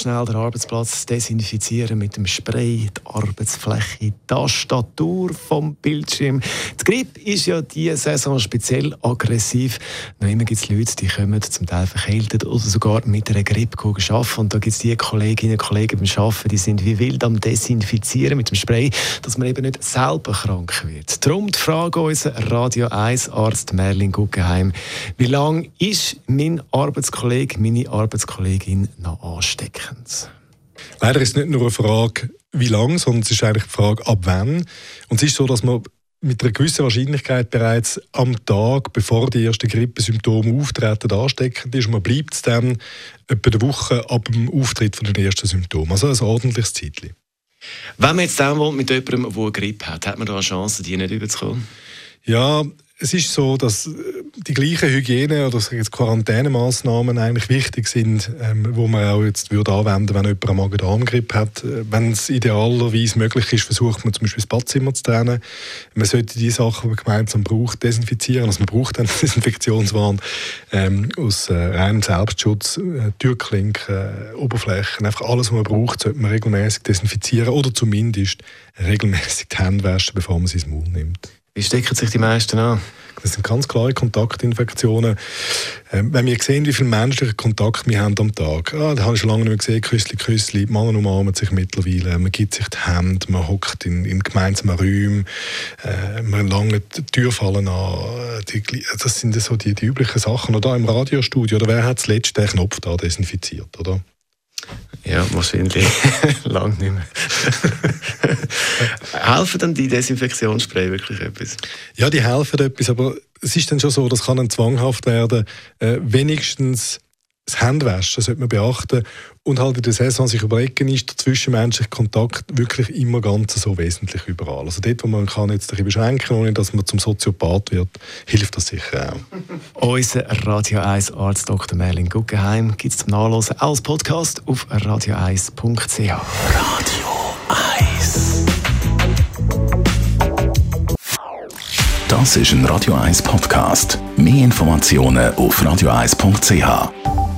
schnell den Arbeitsplatz desinfizieren mit dem Spray, die Arbeitsfläche, die Tastatur vom Bildschirm. Die Grippe ist ja diese Saison speziell aggressiv. Noch immer gibt es Leute, die kommen zum Teil verkältet oder sogar mit einer Grippe arbeiten. Und da gibt es die Kolleginnen und Kollegen beim Arbeiten, die sind wie wild am Desinfizieren mit dem Spray, dass man eben nicht selber krank wird. Darum die Frage an unseren Radio 1 Arzt Merlin Guggenheim. Wie lange ist mein Arbeitskollege, meine Arbeitskollegin noch anständig? Ansteckend? Leider ist es nicht nur eine Frage, wie lange, sondern es ist eigentlich die Frage, ab wann. Und es ist so, dass man mit einer gewissen Wahrscheinlichkeit bereits am Tag, bevor die ersten Grippesymptome auftreten, ansteckend ist. Und man bleibt es dann etwa eine Woche ab dem Auftritt von den ersten Symptomen. Also ein ordentliches Zeitchen. Wenn man jetzt zusammen mit jemandem, der eine Grippe hat, hat man da eine Chance, die nicht überzukommen? Ja, es ist so, dass äh, die gleichen Hygiene- oder Quarantänemaßnahmen eigentlich wichtig sind, ähm, wo man auch jetzt würde anwenden, wenn jemand eine Magen-Darm-Grippe hat. Äh, wenn es idealerweise möglich ist, versucht man zum Beispiel das Badzimmer zu trennen. Man sollte die Sachen, die man gemeinsam braucht, desinfizieren. Also man braucht dann Desinfektionswaren ähm, aus äh, reinem Selbstschutz, äh, Türklinken, äh, Oberflächen, einfach alles, was man braucht, sollte man regelmäßig desinfizieren oder zumindest regelmäßig die Hände waschen, bevor man sie ins Maul nimmt. Wie stecken sich die meisten an? Das sind ganz klare Kontaktinfektionen. Ähm, wenn wir sehen, wie viel menschlichen Kontakt wir haben am Tag, ah, da habe ich schon lange nicht mehr gesehen, Küssli, Küssli, Männer umarmen sich mittlerweile, man gibt sich die Hände, man hockt in, in gemeinsamen Räumen, äh, man langt die Türfallen an. Die, das sind so die, die üblichen Sachen. Oder im Radiostudio, oder wer hat zuletzt den Knopf da desinfiziert, oder? Ja, wahrscheinlich lang nicht mehr. helfen dann die Desinfektionsspray wirklich etwas? Ja, die helfen etwas, aber es ist dann schon so, das kann dann zwanghaft werden, äh, wenigstens das Händewaschen sollte man beachten und halt in der Saison sich überlegen, ist der zwischenmenschliche Kontakt wirklich immer ganz so wesentlich überall. Also dort, wo man kann jetzt ein beschränken, ohne dass man zum Soziopath wird, hilft das sicher auch. Unser Radio 1 Arzt Dr. Merlin Guggenheim gibt es zum Nachlesen als Podcast auf radio1.ch. Radio 1 Das ist ein Radio 1 Podcast. Mehr Informationen auf radio1.ch.